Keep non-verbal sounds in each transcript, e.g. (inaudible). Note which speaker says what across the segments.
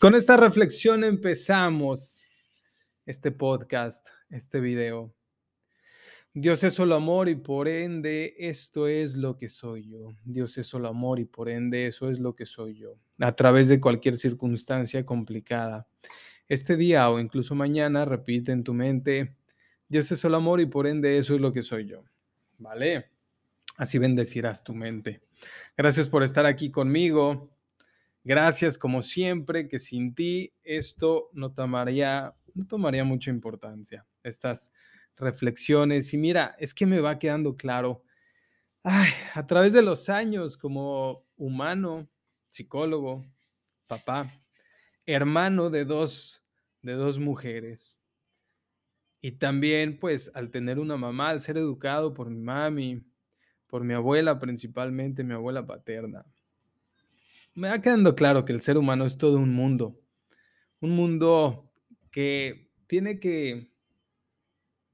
Speaker 1: Con esta reflexión empezamos este podcast, este video. Dios es solo amor y por ende esto es lo que soy yo. Dios es solo amor y por ende eso es lo que soy yo. A través de cualquier circunstancia complicada. Este día o incluso mañana repite en tu mente, Dios es solo amor y por ende eso es lo que soy yo. ¿Vale? Así bendecirás tu mente. Gracias por estar aquí conmigo. Gracias como siempre, que sin ti esto no tomaría, no tomaría mucha importancia, estas reflexiones. Y mira, es que me va quedando claro, a través de los años como humano, psicólogo, papá, hermano de dos, de dos mujeres. Y también, pues, al tener una mamá, al ser educado por mi mami, por mi abuela principalmente, mi abuela paterna me va quedando claro que el ser humano es todo un mundo, un mundo que tiene que,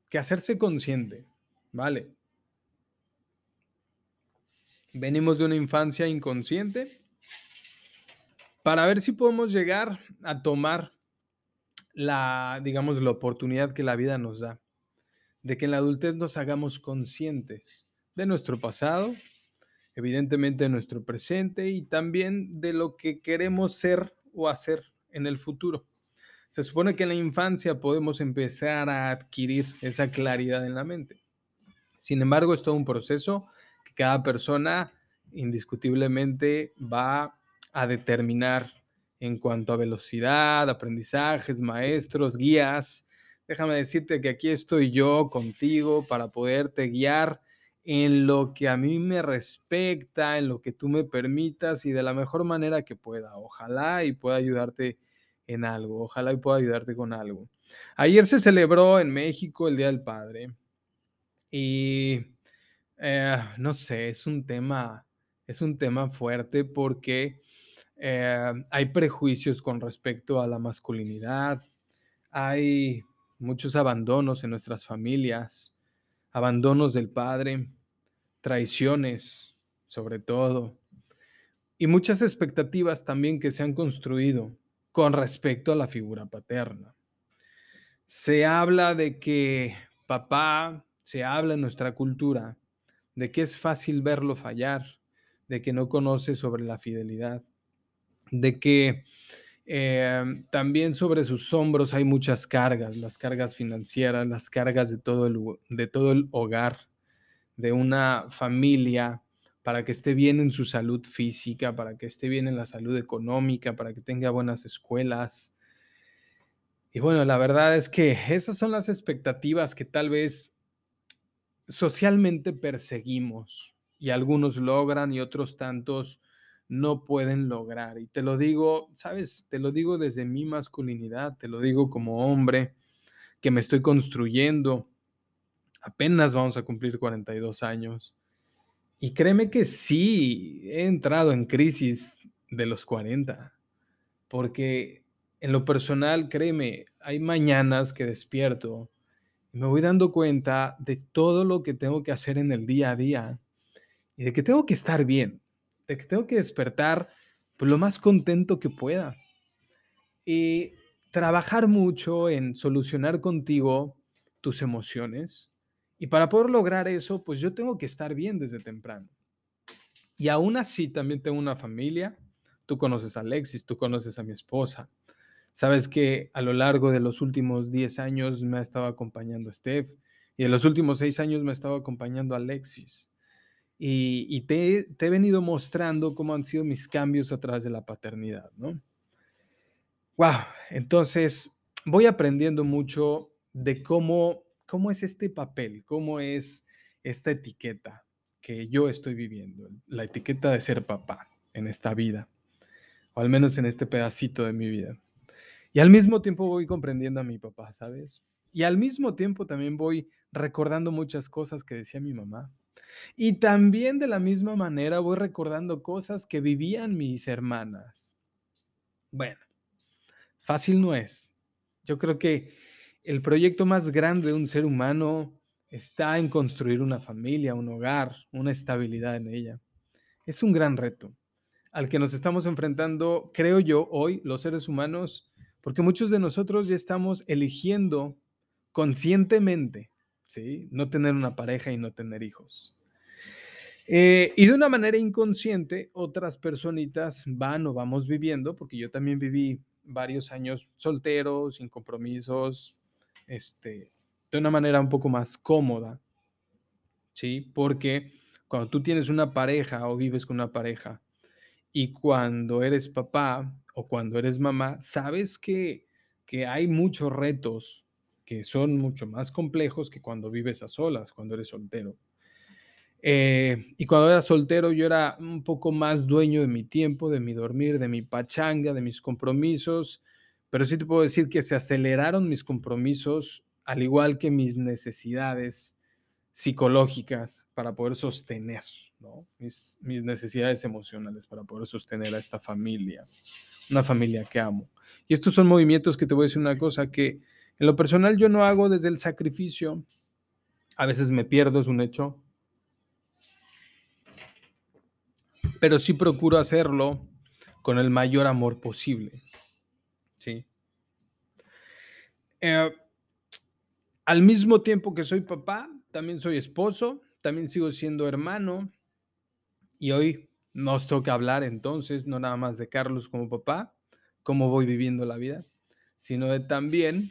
Speaker 1: que hacerse consciente, ¿vale? Venimos de una infancia inconsciente para ver si podemos llegar a tomar la, digamos, la oportunidad que la vida nos da, de que en la adultez nos hagamos conscientes de nuestro pasado, evidentemente de nuestro presente y también de lo que queremos ser o hacer en el futuro. Se supone que en la infancia podemos empezar a adquirir esa claridad en la mente. Sin embargo, es todo un proceso que cada persona indiscutiblemente va a determinar en cuanto a velocidad, aprendizajes, maestros, guías. Déjame decirte que aquí estoy yo contigo para poderte guiar en lo que a mí me respecta, en lo que tú me permitas y de la mejor manera que pueda. Ojalá y pueda ayudarte en algo, ojalá y pueda ayudarte con algo. Ayer se celebró en México el Día del Padre y eh, no sé, es un tema, es un tema fuerte porque eh, hay prejuicios con respecto a la masculinidad, hay muchos abandonos en nuestras familias abandonos del padre, traiciones sobre todo, y muchas expectativas también que se han construido con respecto a la figura paterna. Se habla de que papá, se habla en nuestra cultura, de que es fácil verlo fallar, de que no conoce sobre la fidelidad, de que Em, también sobre sus hombros hay muchas cargas, las cargas financieras, las cargas de todo, el, de todo el hogar, de una familia, para que esté bien en su salud física, para que esté bien en la salud económica, para que tenga buenas escuelas. Y bueno, la verdad es que esas son las expectativas que tal vez socialmente perseguimos y algunos logran y otros tantos no pueden lograr. Y te lo digo, sabes, te lo digo desde mi masculinidad, te lo digo como hombre que me estoy construyendo. Apenas vamos a cumplir 42 años. Y créeme que sí, he entrado en crisis de los 40, porque en lo personal, créeme, hay mañanas que despierto y me voy dando cuenta de todo lo que tengo que hacer en el día a día y de que tengo que estar bien de que tengo que despertar pues, lo más contento que pueda. Y trabajar mucho en solucionar contigo tus emociones. Y para poder lograr eso, pues yo tengo que estar bien desde temprano. Y aún así también tengo una familia. Tú conoces a Alexis, tú conoces a mi esposa. Sabes que a lo largo de los últimos 10 años me ha estado acompañando Steph y en los últimos 6 años me ha estado acompañando Alexis y, te, he venido mostrando cómo han sido mis cambios a través de la paternidad, ¿no? Wow, entonces voy aprendiendo mucho de cómo, cómo es este papel, cómo es esta etiqueta que yo estoy viviendo, la etiqueta de ser papá en esta vida, o al menos en este pedacito de mi vida. Y al mismo tiempo voy comprendiendo a mi papá, ¿sabes? Y al mismo tiempo también voy recordando muchas cosas que decía mi mamá y también de la misma manera voy recordando cosas que vivían mis hermanas. Bueno, fácil no es. Yo creo que el proyecto más grande de un ser humano está en construir una familia, un hogar, una estabilidad en ella. Es un gran reto. al que nos estamos enfrentando, creo yo, hoy, los seres humanos, porque muchos de nosotros ya estamos eligiendo conscientemente, ¿sí? No tener una pareja y no tener hijos. Eh, y de una manera inconsciente, otras personitas van o vamos viviendo, porque yo también viví varios años soltero, sin compromisos, este, de una manera un poco más cómoda, ¿sí? Porque cuando tú tienes una pareja o vives con una pareja y cuando eres papá o cuando eres mamá, sabes que, que hay muchos retos que son mucho más complejos que cuando vives a solas, cuando eres soltero. Eh, y cuando era soltero yo era un poco más dueño de mi tiempo, de mi dormir, de mi pachanga, de mis compromisos, pero sí te puedo decir que se aceleraron mis compromisos, al igual que mis necesidades psicológicas para poder sostener mis, necesidades emocionales para poder sostener a esta familia, una familia que amo. Y estos son movimientos que te voy a decir una cosa, que en lo personal yo no hago desde el sacrificio, a veces me pierdo, es un hecho, pero sí procuro hacerlo con el mayor amor posible. ¿Sí? Eh, al mismo tiempo que soy papá, también soy esposo, también sigo siendo hermano, y hoy nos toca hablar entonces, no nada más de Carlos como papá, cómo voy viviendo la vida, sino de también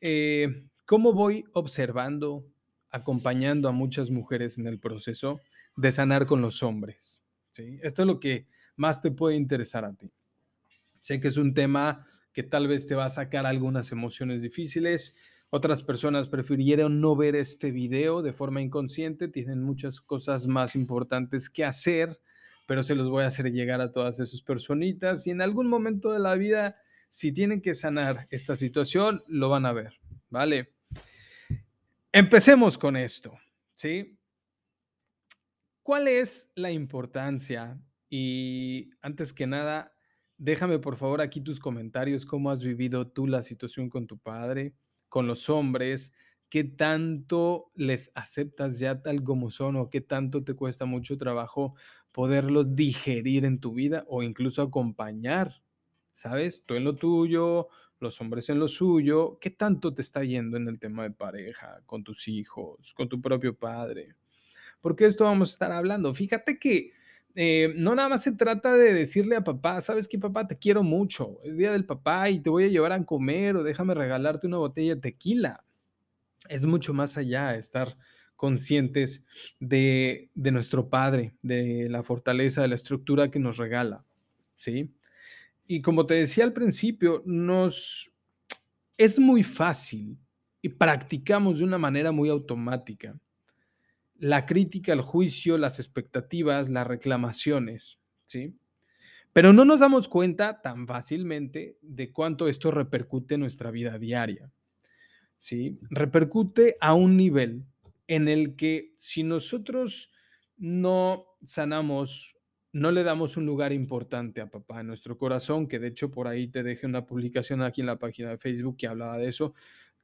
Speaker 1: eh, cómo voy observando, acompañando a muchas mujeres en el proceso de sanar con los hombres. ¿sí? Esto es lo que más te puede interesar a ti. Sé que es un tema que tal vez te va a sacar algunas emociones difíciles, otras personas prefirieron no ver este video de forma inconsciente, tienen muchas cosas más importantes que hacer, pero se los voy a hacer llegar a todas esas personitas y en algún momento de la vida, si tienen que sanar esta situación, lo van a ver, ¿vale? Empecemos con esto, ¿sí? ¿Cuál es la importancia? Y antes que nada, déjame por favor aquí tus comentarios, cómo has vivido tú la situación con tu padre con los hombres, qué tanto les aceptas ya tal como son o qué tanto te cuesta mucho trabajo poderlos digerir en tu vida o incluso acompañar, ¿sabes? Tú en lo tuyo, los hombres en lo suyo, ¿qué tanto te está yendo en el tema de pareja, con tus hijos, con tu propio padre? Porque esto vamos a estar hablando. Fíjate que eh, no nada más se trata de decirle a papá, sabes que papá, te quiero mucho, es día del papá y te voy a llevar a comer o déjame regalarte una botella de tequila. Es mucho más allá estar conscientes de, de nuestro Padre, de la fortaleza, de la estructura que nos regala, ¿sí? Y como te decía al principio, nos es muy fácil y practicamos de una manera muy automática la crítica, el juicio, las expectativas, las reclamaciones, ¿sí? Pero no nos damos cuenta tan fácilmente de cuánto esto repercute en nuestra vida diaria, ¿sí? Repercute a un nivel en el que si nosotros no sanamos, no le damos un lugar importante a papá en nuestro corazón, que de hecho por ahí te dejé una publicación aquí en la página de Facebook que hablaba de eso,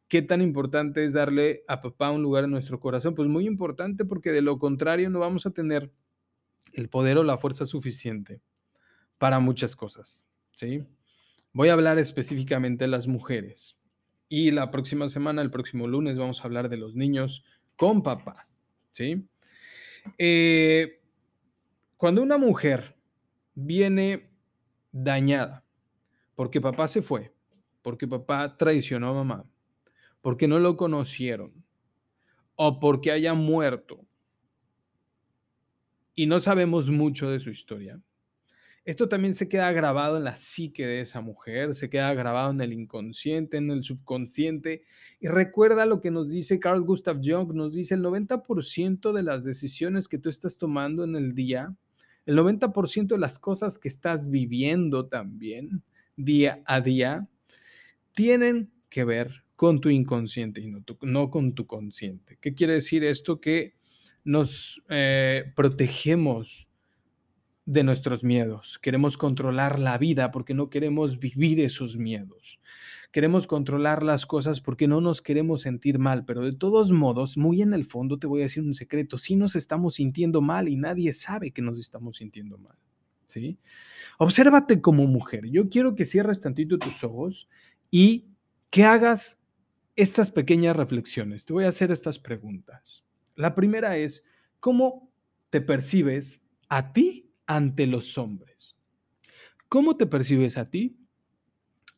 Speaker 1: ¿Qué tan importante es darle a papá un lugar en nuestro corazón? Pues muy importante porque de lo contrario no vamos a tener el poder o la fuerza suficiente para muchas cosas, ¿sí? Voy a hablar específicamente de las mujeres y la próxima semana, el próximo lunes, vamos a hablar de los niños con papá, ¿sí? Eh, cuando una mujer viene dañada porque papá se fue, porque papá traicionó a mamá, porque no lo conocieron o porque haya muerto y no sabemos mucho de su historia. Esto también se queda grabado en la psique de esa mujer, se queda grabado en el inconsciente, en el subconsciente. Y recuerda lo que nos dice Carl Gustav Jung, nos dice el 90% de las decisiones que tú estás tomando en el día, el 90% de las cosas que estás viviendo también día a día, tienen que ver con tu inconsciente y no, con tu consciente. ¿Qué quiere decir esto? Que nos eh, protegemos de nuestros miedos. Queremos controlar la vida porque no queremos vivir esos miedos. Queremos controlar las cosas porque no nos queremos sentir mal, pero de todos modos, muy en el fondo te voy a decir un secreto, sí nos estamos sintiendo mal y nadie sabe que nos estamos sintiendo mal. ¿sí? Obsérvate como mujer. Yo quiero que cierres tantito tus ojos y que hagas estas pequeñas reflexiones. Te voy a hacer estas preguntas. La primera es, ¿cómo te percibes a ti ante los hombres? ¿Cómo te percibes a ti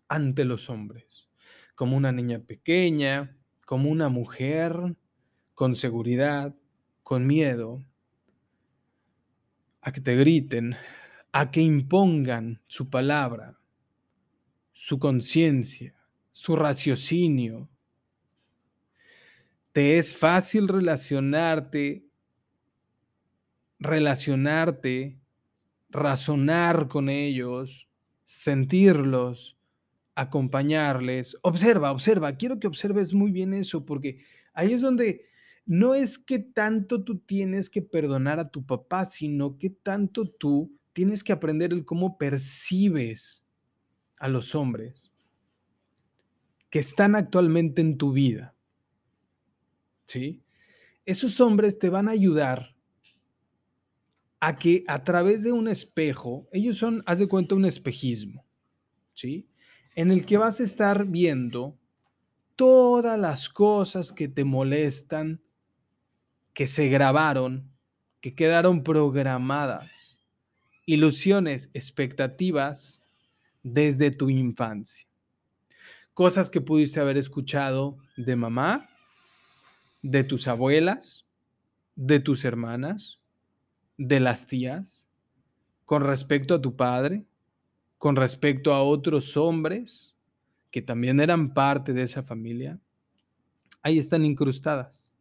Speaker 1: ante los hombres? ¿Como una niña pequeña? ¿Como una mujer? ¿Con seguridad? ¿Con miedo? ¿A que te griten? ¿A que impongan su palabra? ¿Su conciencia? ¿Su raciocinio? ¿Te es fácil relacionarte relacionarte, razonar con ellos, sentirlos, acompañarles. Observa, observa, quiero que observes muy bien eso, porque ahí es donde no es que tanto tú tienes que perdonar a tu papá, sino que tanto tú tienes que aprender el cómo percibes a los hombres que están actualmente en tu vida. ¿Sí? Esos hombres te van a ayudar a que a través de un espejo, ellos son, haz de cuenta, un espejismo, ¿sí? En el que vas a estar viendo todas las cosas que te molestan, que se grabaron, que quedaron programadas, ilusiones, expectativas desde tu infancia. Cosas que pudiste haber escuchado de mamá, de tus abuelas, de tus hermanas, de las tías con respecto a tu padre, con respecto a otros hombres que también eran parte de esa familia, ahí están incrustadas.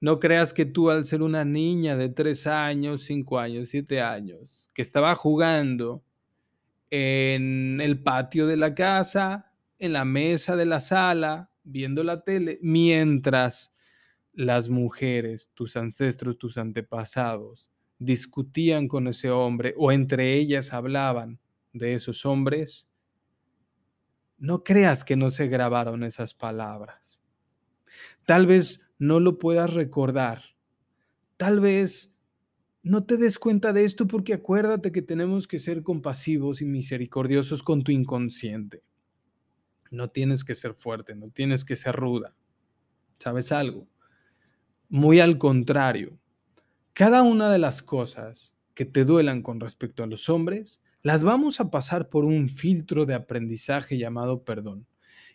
Speaker 1: No creas que tú al ser una niña de tres años, cinco años, siete años, que estaba jugando en el patio de la casa, en la mesa de la sala, viendo la tele, mientras las mujeres, tus ancestros, tus antepasados, discutían con ese hombre o entre ellas hablaban de esos hombres, no creas que no se grabaron esas palabras. Tal vez no lo puedas recordar. Tal vez no te des cuenta de esto porque acuérdate que tenemos que ser compasivos y misericordiosos con tu inconsciente. No tienes que ser fuerte, no tienes que ser ruda. ¿Sabes algo? Muy al contrario, cada una de las cosas que te duelan con respecto a los hombres, las vamos a pasar por un filtro de aprendizaje llamado perdón.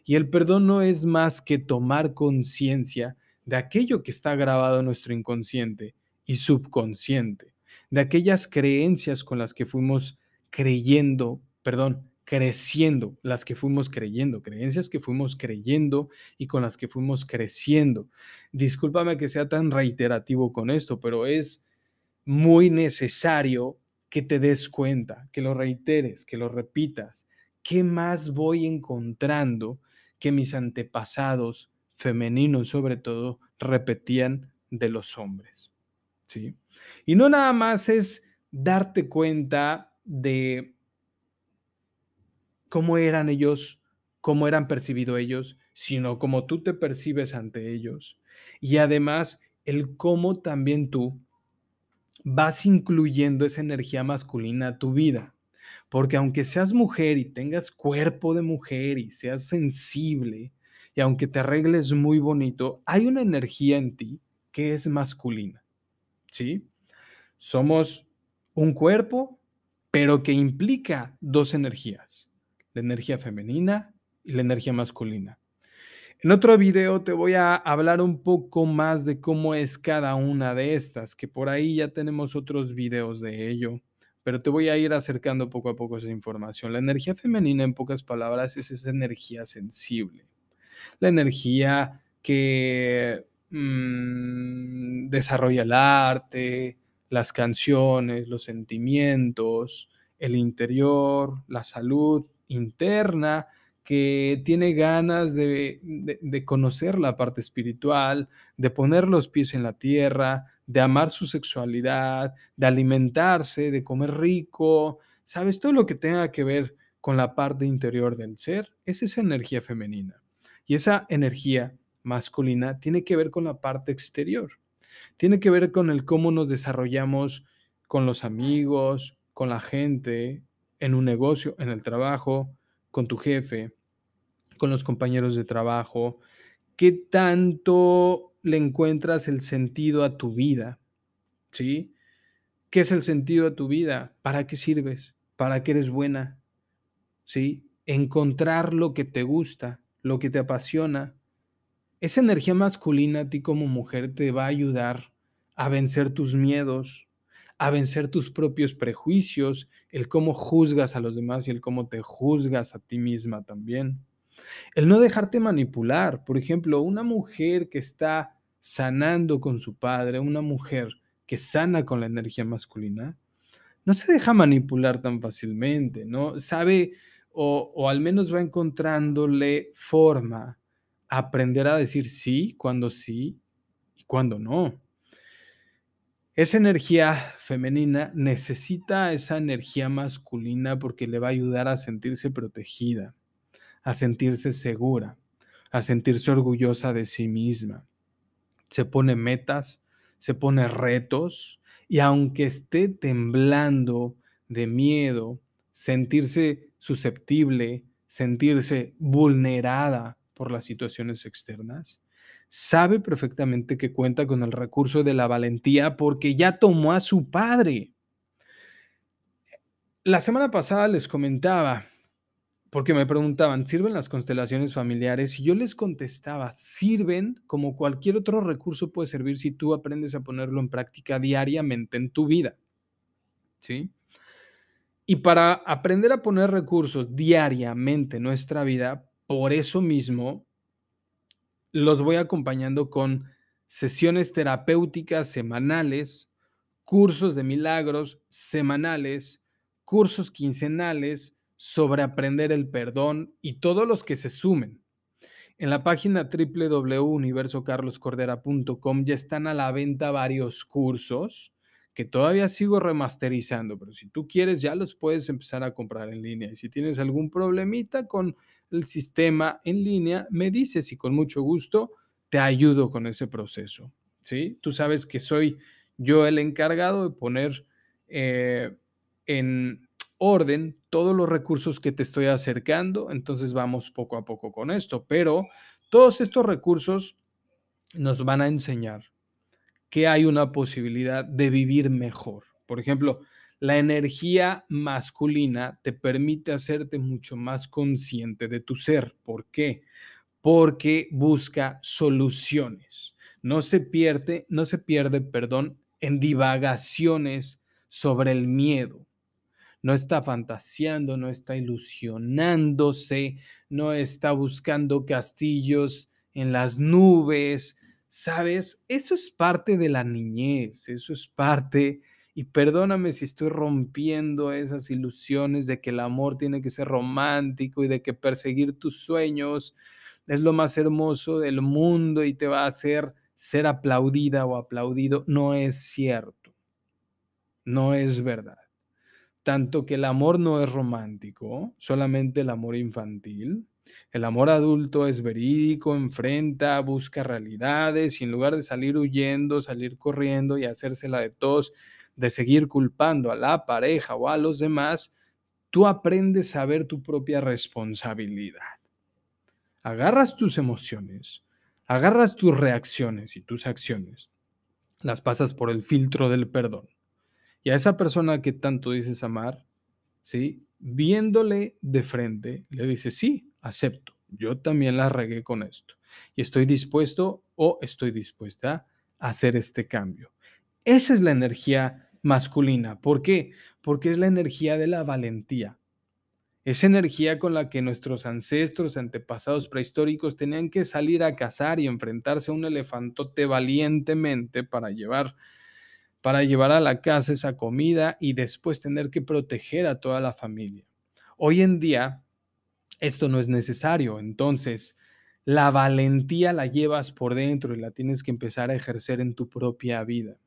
Speaker 1: Y el perdón no es más que tomar conciencia de aquello que está grabado en nuestro inconsciente y subconsciente, de aquellas creencias con las que fuimos creyendo, perdón, creciendo, las que fuimos creyendo, creencias que fuimos creyendo y con las que fuimos creciendo. Discúlpame que sea tan reiterativo con esto, pero es muy necesario que te des cuenta, que lo reiteres, que lo repitas. ¿Qué más voy encontrando que mis antepasados, femeninos sobre todo, repetían de los hombres? ¿Sí? Y no nada más es darte cuenta de cómo eran ellos, cómo eran percibidos ellos, sino cómo tú te percibes ante ellos. Y además, el cómo también tú vas incluyendo esa energía masculina a tu vida. Porque aunque seas mujer y tengas cuerpo de mujer y seas sensible, y aunque te arregles muy bonito, hay una energía en ti que es masculina. ¿Sí? Somos un cuerpo, pero que implica dos energías la energía femenina y la energía masculina. En otro video te voy a hablar un poco más de cómo es cada una de estas, que por ahí ya tenemos otros videos de ello, pero te voy a ir acercando poco a poco esa información. La energía femenina, en pocas palabras, es esa energía sensible, la energía que mm, desarrolla el arte, las canciones, los sentimientos, el interior, la salud, interna, que tiene ganas de, conocer la parte espiritual, de poner los pies en la tierra, de amar su sexualidad, de alimentarse, de comer rico, ¿sabes? Todo lo que tenga que ver con la parte interior del ser es esa energía femenina. Y esa energía masculina tiene que ver con la parte exterior. Tiene que ver con el cómo nos desarrollamos con los amigos, con la gente, en un negocio, en el trabajo, con tu jefe, con los compañeros de trabajo? ¿Qué tanto le encuentras el sentido a tu vida? ¿Sí? ¿Qué es el sentido a tu vida? ¿Para qué sirves? ¿Para qué eres buena? ¿Sí? Encontrar lo que te gusta, lo que te apasiona. Esa energía masculina a ti como mujer te va a ayudar a vencer tus miedos, a vencer tus propios prejuicios, el cómo juzgas a los demás y el cómo te juzgas a ti misma también. El no dejarte manipular. Por ejemplo, una mujer que está sanando con su padre, una mujer que sana con la energía masculina, no se deja manipular tan fácilmente, ¿no? Sabe o, al menos va encontrándole forma a aprender a decir sí cuando sí y cuando no. Esa energía femenina necesita esa energía masculina porque le va a ayudar a sentirse protegida, a sentirse segura, a sentirse orgullosa de sí misma. Se pone metas, se pone retos y aunque esté temblando de miedo, sentirse susceptible, sentirse vulnerada por las situaciones externas, sabe perfectamente que cuenta con el recurso de la valentía porque ya tomó a su padre. La semana pasada les comentaba porque me preguntaban, ¿sirven las constelaciones familiares? Y yo les contestaba, sirven como cualquier otro recurso puede servir si tú aprendes a ponerlo en práctica diariamente en tu vida. ¿Sí? Y para aprender a poner recursos diariamente en nuestra vida, por eso mismo los voy acompañando con sesiones terapéuticas semanales, cursos de milagros semanales, cursos quincenales, sobre aprender el perdón y todos los que se sumen. En la página www.universocarloscordera.com ya están a la venta varios cursos que todavía sigo remasterizando, pero si tú quieres ya los puedes empezar a comprar en línea. Y si tienes algún problemita con el sistema en línea, me dices y con mucho gusto te ayudo con ese proceso. ¿sí? Tú sabes que soy yo el encargado de poner eh, en orden todos los recursos que te estoy acercando, entonces vamos poco a poco con esto, pero todos estos recursos nos van a enseñar que hay una posibilidad de vivir mejor. Por ejemplo, la energía masculina te permite hacerte mucho más consciente de tu ser. ¿Por qué? Porque busca soluciones. No se pierde, no se pierde, perdón, en divagaciones sobre el miedo, no está fantaseando, no está ilusionándose, no está buscando castillos en las nubes, ¿sabes? Eso es parte de la niñez, eso es parte, y perdóname si estoy rompiendo esas ilusiones de que el amor tiene que ser romántico y de que perseguir tus sueños es lo más hermoso del mundo y te va a hacer ser aplaudida o aplaudido. No es cierto, no es verdad tanto que el amor no es romántico, solamente el amor infantil. El amor adulto es verídico, enfrenta, busca realidades y en lugar de salir huyendo, salir corriendo y hacérsela de todos, de seguir culpando a la pareja o a los demás, tú aprendes a ver tu propia responsabilidad. Agarras tus emociones, agarras tus reacciones y tus acciones, las pasas por el filtro del perdón y a esa persona que tanto dices amar, ¿sí? Viéndole de frente, le dices, sí, acepto, yo también la regué con esto y estoy dispuesto o estoy dispuesta a hacer este cambio. Esa es la energía masculina. ¿Por qué? Porque es la energía de la valentía. Esa energía con la que nuestros ancestros, antepasados prehistóricos tenían que salir a cazar y enfrentarse a un elefantote valientemente para llevar para llevar a la casa esa comida y después tener que proteger a toda la familia. Hoy en día esto no es necesario, entonces la valentía la llevas por dentro y la tienes que empezar a ejercer en tu propia vida,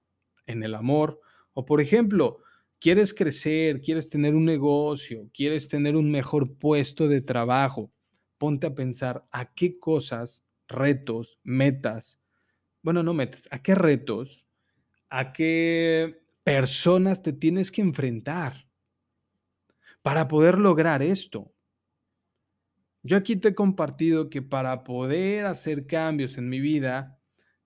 Speaker 1: en el amor o por ejemplo, quieres crecer, quieres tener un negocio, quieres tener un mejor puesto de trabajo, ponte a pensar a qué cosas, retos, metas, bueno, no metas, a qué retos a qué personas te tienes que enfrentar. para poder lograr esto. Yo aquí te he compartido que para poder hacer cambios en mi vida,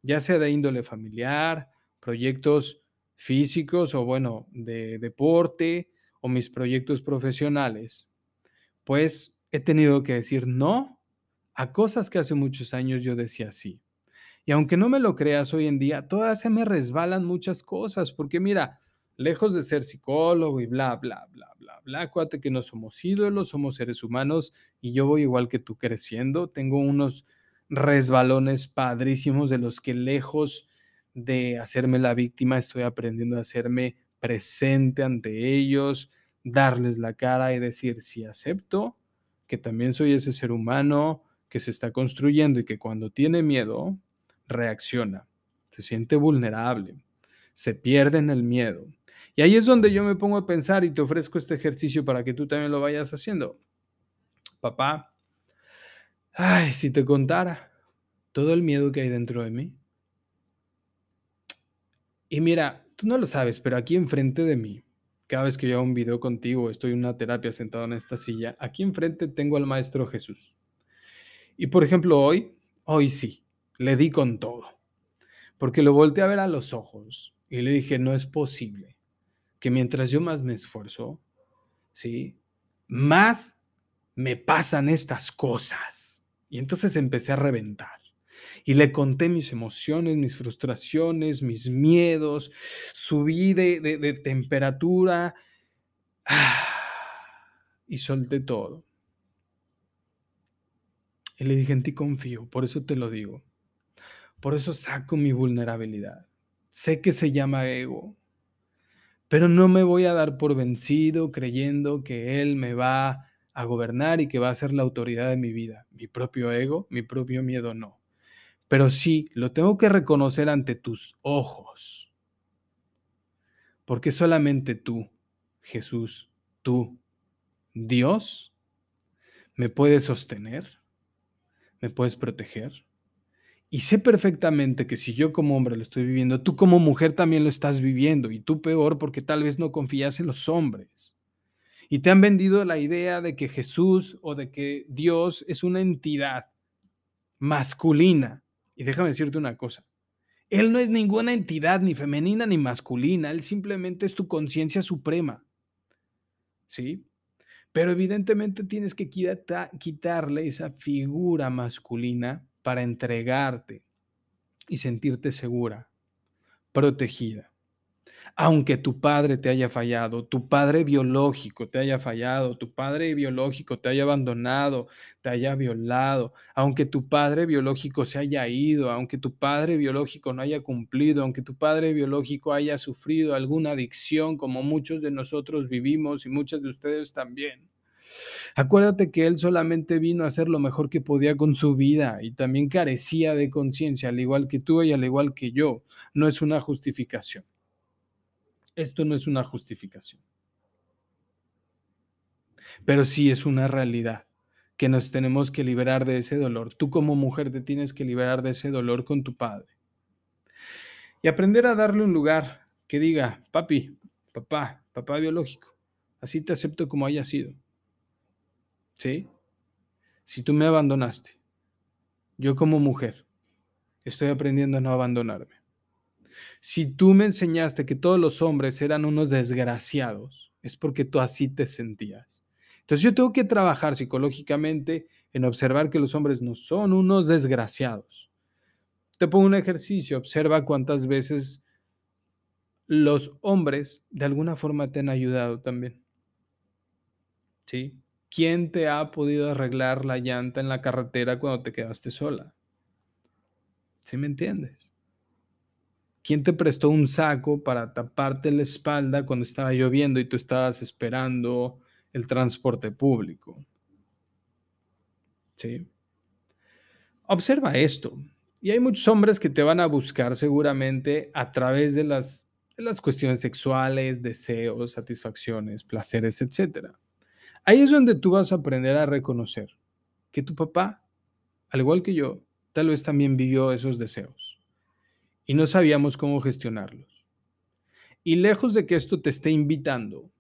Speaker 1: ya sea de índole familiar, proyectos físicos o bueno, de deporte o mis proyectos profesionales, pues he tenido que decir no a cosas que hace muchos años yo decía sí. Y aunque no me lo creas hoy en día, todas se me resbalan muchas cosas, porque mira, lejos de ser psicólogo y bla, bla, bla, bla, bla, acuérdate que no somos ídolos, somos seres humanos y yo voy igual que tú creciendo, tengo unos resbalones padrísimos de los que lejos de hacerme la víctima, estoy aprendiendo a hacerme presente ante ellos, darles la cara y decir, si acepto que también soy ese ser humano que se está construyendo y que cuando tiene miedo, reacciona, se siente vulnerable, se pierde en el miedo. Y ahí es donde yo me pongo a pensar y te ofrezco este ejercicio para que tú también lo vayas haciendo. Papá, ay, si te contara todo el miedo que hay dentro de mí. Y mira, tú no lo sabes, pero aquí enfrente de mí, cada vez que yo hago un video contigo, estoy en una terapia sentado en esta silla, aquí enfrente tengo al Maestro Jesús. Y por ejemplo, hoy, hoy sí, le di con todo. Porque lo volteé a ver a los ojos y le dije, no es posible que mientras yo más me esfuerzo, ¿sí? Más me pasan estas cosas. Y entonces empecé a reventar. Y le conté mis emociones, mis frustraciones, mis miedos, subí de, de, temperatura (sighs) y solté todo. Y le dije, en ti confío, por eso te lo digo. Por eso saco mi vulnerabilidad. Sé que se llama ego, pero no me voy a dar por vencido creyendo que Él me va a gobernar y que va a ser la autoridad de mi vida. Mi propio ego, mi propio miedo no. Pero sí, lo tengo que reconocer ante tus ojos. Porque solamente tú, Jesús, tú, Dios, me puedes sostener, me puedes proteger. Y sé perfectamente que si yo como hombre lo estoy viviendo, tú como mujer también lo estás viviendo. Y tú peor porque tal vez no confías en los hombres. Y te han vendido la idea de que Jesús o de que Dios es una entidad masculina y déjame decirte una cosa. Él no es ninguna entidad ni femenina ni masculina, él simplemente es tu conciencia suprema. ¿Sí? Pero evidentemente tienes que quitarle esa figura masculina para entregarte y sentirte segura, protegida aunque tu padre te haya fallado, tu padre biológico te haya fallado, tu padre biológico te haya abandonado, te haya violado, aunque tu padre biológico se haya ido, aunque tu padre biológico no haya cumplido, aunque tu padre biológico haya sufrido alguna adicción como muchos de nosotros vivimos y muchos de ustedes también. Acuérdate que él solamente vino a hacer lo mejor que podía con su vida y también carecía de conciencia, al igual que tú y al igual que yo. No es una justificación. Esto no es una justificación. Pero sí es una realidad que nos tenemos que liberar de ese dolor. Tú como mujer te tienes que liberar de ese dolor con tu padre. Y aprender a darle un lugar que diga, papi, papá, papá biológico, así te acepto como haya sido. ¿Sí? Si tú me abandonaste, yo como mujer estoy aprendiendo a no abandonarme. Si tú me enseñaste que todos los hombres eran unos desgraciados, es porque tú así te sentías. Entonces yo tengo que trabajar psicológicamente en observar que los hombres no son unos desgraciados. Te pongo un ejercicio, observa cuántas veces los hombres de alguna forma te han ayudado también. ¿Sí? ¿Quién te ha podido arreglar la llanta en la carretera cuando te quedaste sola? ¿Sí me entiendes? ¿Quién te prestó un saco para taparte la espalda cuando estaba lloviendo y tú estabas esperando el transporte público? ¿Sí? Observa esto. Y hay muchos hombres que te van a buscar seguramente a través de las, de las cuestiones sexuales, deseos, satisfacciones, placeres, etc. Ahí es donde tú vas a aprender a reconocer que tu papá, al igual que yo, tal vez también vivió esos deseos y no sabíamos cómo gestionarlos. Y lejos de que esto te esté invitando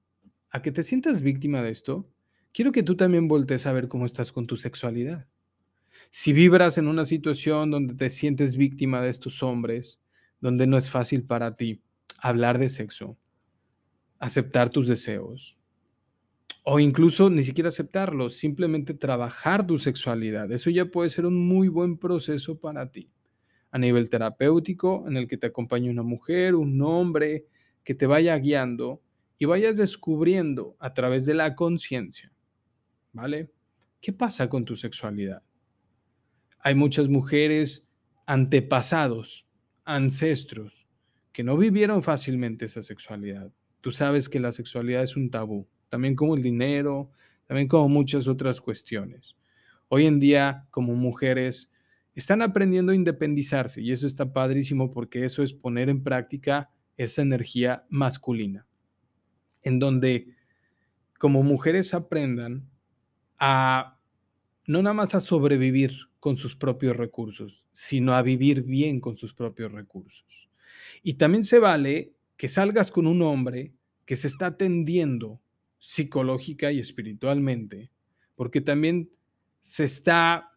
Speaker 1: a que te sientas víctima de esto, quiero que tú también voltees a ver cómo estás con tu sexualidad. Si vibras en una situación donde te sientes víctima de estos hombres, donde no es fácil para ti hablar de sexo, aceptar tus deseos, o incluso ni siquiera aceptarlos, simplemente trabajar tu sexualidad, eso ya puede ser un muy buen proceso para ti. A nivel terapéutico, en el que te acompañe una mujer, un hombre, que te vaya guiando y vayas descubriendo a través de la conciencia, ¿vale? ¿Qué pasa con tu sexualidad? Hay muchas mujeres antepasados, ancestros, que no vivieron fácilmente esa sexualidad. Tú sabes que la sexualidad es un tabú, también como el dinero, también como muchas otras cuestiones. Hoy en día, como mujeres, están aprendiendo a independizarse y eso está padrísimo porque eso es poner en práctica esa energía masculina en donde como mujeres aprendan a no nada más a sobrevivir con sus propios recursos, sino a vivir bien con sus propios recursos. Y también se vale que salgas con un hombre que se está atendiendo psicológica y espiritualmente, porque también se está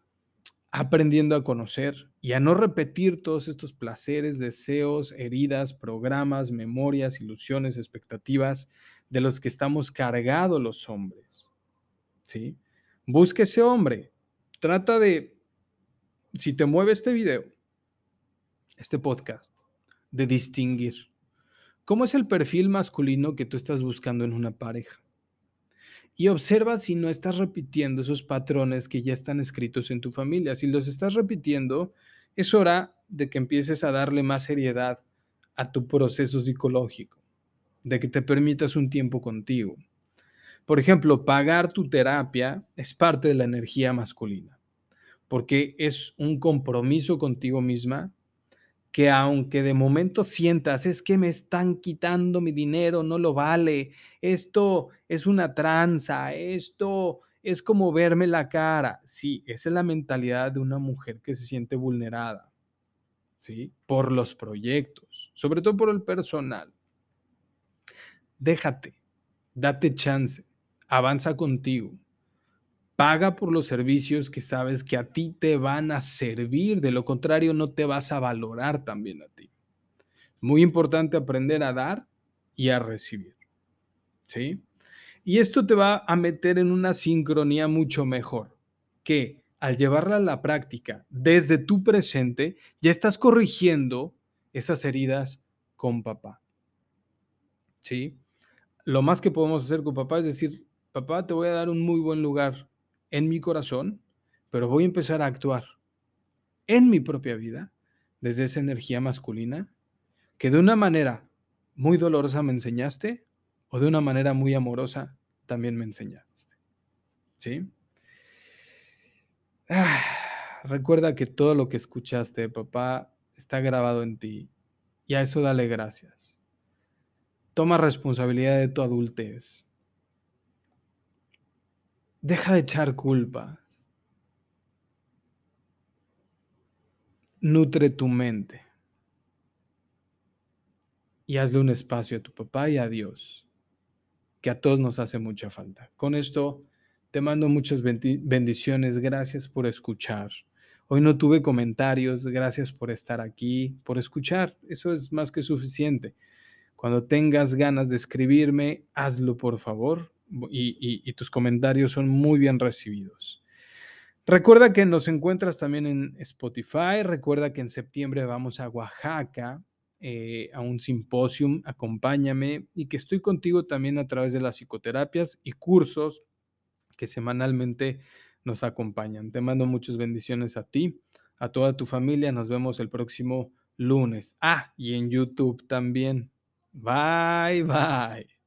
Speaker 1: aprendiendo a conocer y a no repetir todos estos placeres, deseos, heridas, programas, memorias, ilusiones, expectativas de los que estamos cargados los hombres. ¿Sí? Busque ese hombre. Trata de, si te mueve este video, este podcast, de distinguir cómo es el perfil masculino que tú estás buscando en una pareja. Y observa si no estás repitiendo esos patrones que ya están escritos en tu familia. Si los estás repitiendo, es hora de que empieces a darle más seriedad a tu proceso psicológico de que te permitas un tiempo contigo. Por ejemplo, pagar tu terapia es parte de la energía masculina, porque es un compromiso contigo misma que aunque de momento sientas, es que me están quitando mi dinero, no lo vale, esto es una tranza, esto es como verme la cara. Sí, esa es la mentalidad de una mujer que se siente vulnerada, ¿sí? Por los proyectos, sobre todo por el personal déjate, date chance, avanza contigo, paga por los servicios que sabes que a ti te van a servir, de lo contrario no te vas a valorar también a ti. Muy importante aprender a dar y a recibir. ¿Sí? Y esto te va a meter en una sincronía mucho mejor, que al llevarla a la práctica desde tu presente, ya estás corrigiendo esas heridas con papá. ¿Sí? lo más que podemos hacer con papá es decir, papá, te voy a dar un muy buen lugar en mi corazón, pero voy a empezar a actuar en mi propia vida desde esa energía masculina que de una manera muy dolorosa me enseñaste o de una manera muy amorosa también me enseñaste. ¿Sí? Ah, recuerda que todo lo que escuchaste, papá, está grabado en ti y a eso dale gracias. Toma responsabilidad de tu adultez. Deja de echar culpas. Nutre tu mente. Y hazle un espacio a tu papá y a Dios, que a todos nos hace mucha falta. Con esto te mando muchas bendiciones. Gracias por escuchar. Hoy no tuve comentarios. Gracias por estar aquí, por escuchar. Eso es más que suficiente. Cuando tengas ganas de escribirme, hazlo por favor y, tus comentarios son muy bien recibidos. Recuerda que nos encuentras también en Spotify. Recuerda que en septiembre vamos a Oaxaca eh, a un simposium. Acompáñame y que estoy contigo también a través de las psicoterapias y cursos que semanalmente nos acompañan. Te mando muchas bendiciones a ti, a toda tu familia. Nos vemos el próximo lunes. Ah, y en YouTube también. Bye, bye.